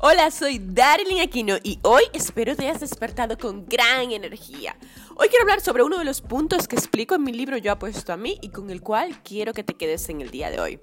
Hola, soy Darlene Aquino y hoy espero te hayas despertado con gran energía. Hoy quiero hablar sobre uno de los puntos que explico en mi libro Yo apuesto a mí y con el cual quiero que te quedes en el día de hoy.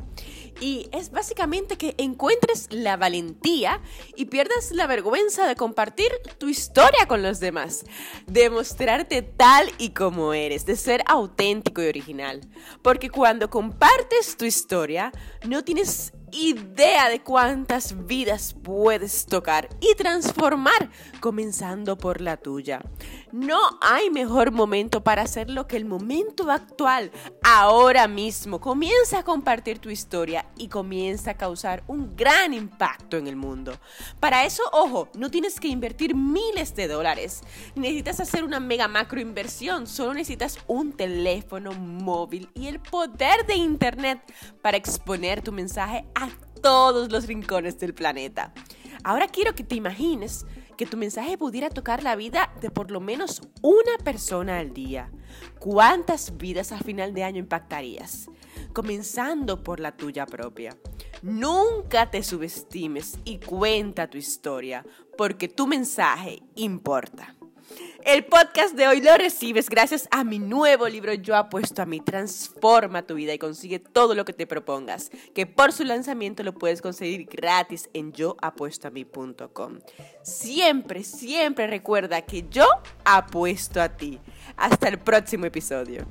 Y es básicamente que encuentres la valentía y pierdas la vergüenza de compartir tu historia con los demás, de mostrarte tal y como eres, de ser auténtico y original. Porque cuando compartes tu historia, no tienes idea de cuántas vidas puedes tocar y transformar, comenzando por la tuya. No hay mejor momento para hacerlo que el momento actual, ahora mismo. Comienza a compartir tu historia y comienza a causar un gran impacto en el mundo. Para eso, ojo, no tienes que invertir miles de dólares. Necesitas hacer una mega macro inversión. Solo necesitas un teléfono móvil y el poder de Internet para exponer tu mensaje a todos los rincones del planeta. Ahora quiero que te imagines que tu mensaje pudiera tocar la vida de por lo menos una persona al día. ¿Cuántas vidas a final de año impactarías? Comenzando por la tuya propia. Nunca te subestimes y cuenta tu historia, porque tu mensaje importa. El podcast de hoy lo recibes gracias a mi nuevo libro Yo apuesto a mí. Transforma tu vida y consigue todo lo que te propongas. Que por su lanzamiento lo puedes conseguir gratis en yoapuestoami.com. Siempre, siempre recuerda que yo apuesto a ti. Hasta el próximo episodio.